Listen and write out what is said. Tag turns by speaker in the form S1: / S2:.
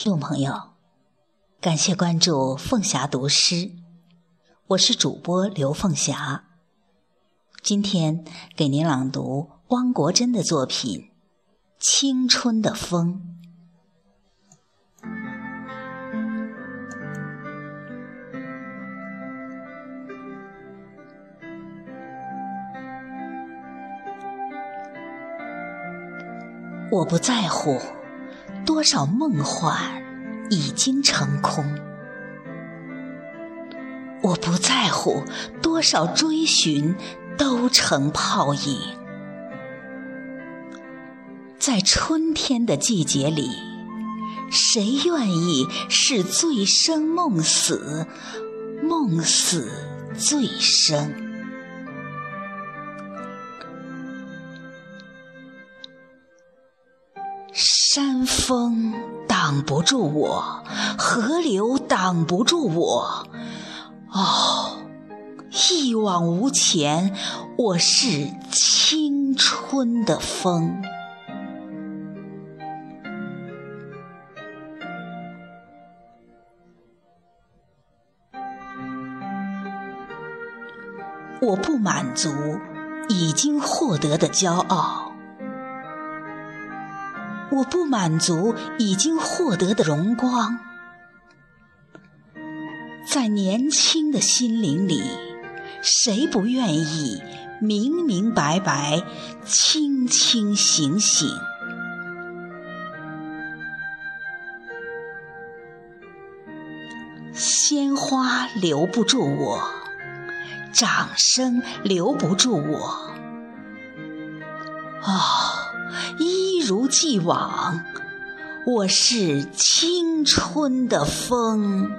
S1: 听众朋友，感谢关注凤霞读诗，我是主播刘凤霞。今天给您朗读汪国真的作品《青春的风》。我不在乎。多少梦幻已经成空，我不在乎多少追寻都成泡影。在春天的季节里，谁愿意是醉生梦死，梦死醉生？山峰挡不住我，河流挡不住我。哦，一往无前，我是青春的风。我不满足已经获得的骄傲。我不满足已经获得的荣光，在年轻的心灵里，谁不愿意明明白白、清清醒醒？鲜花留不住我，掌声留不住我。哦。一如既往，我是青春的风。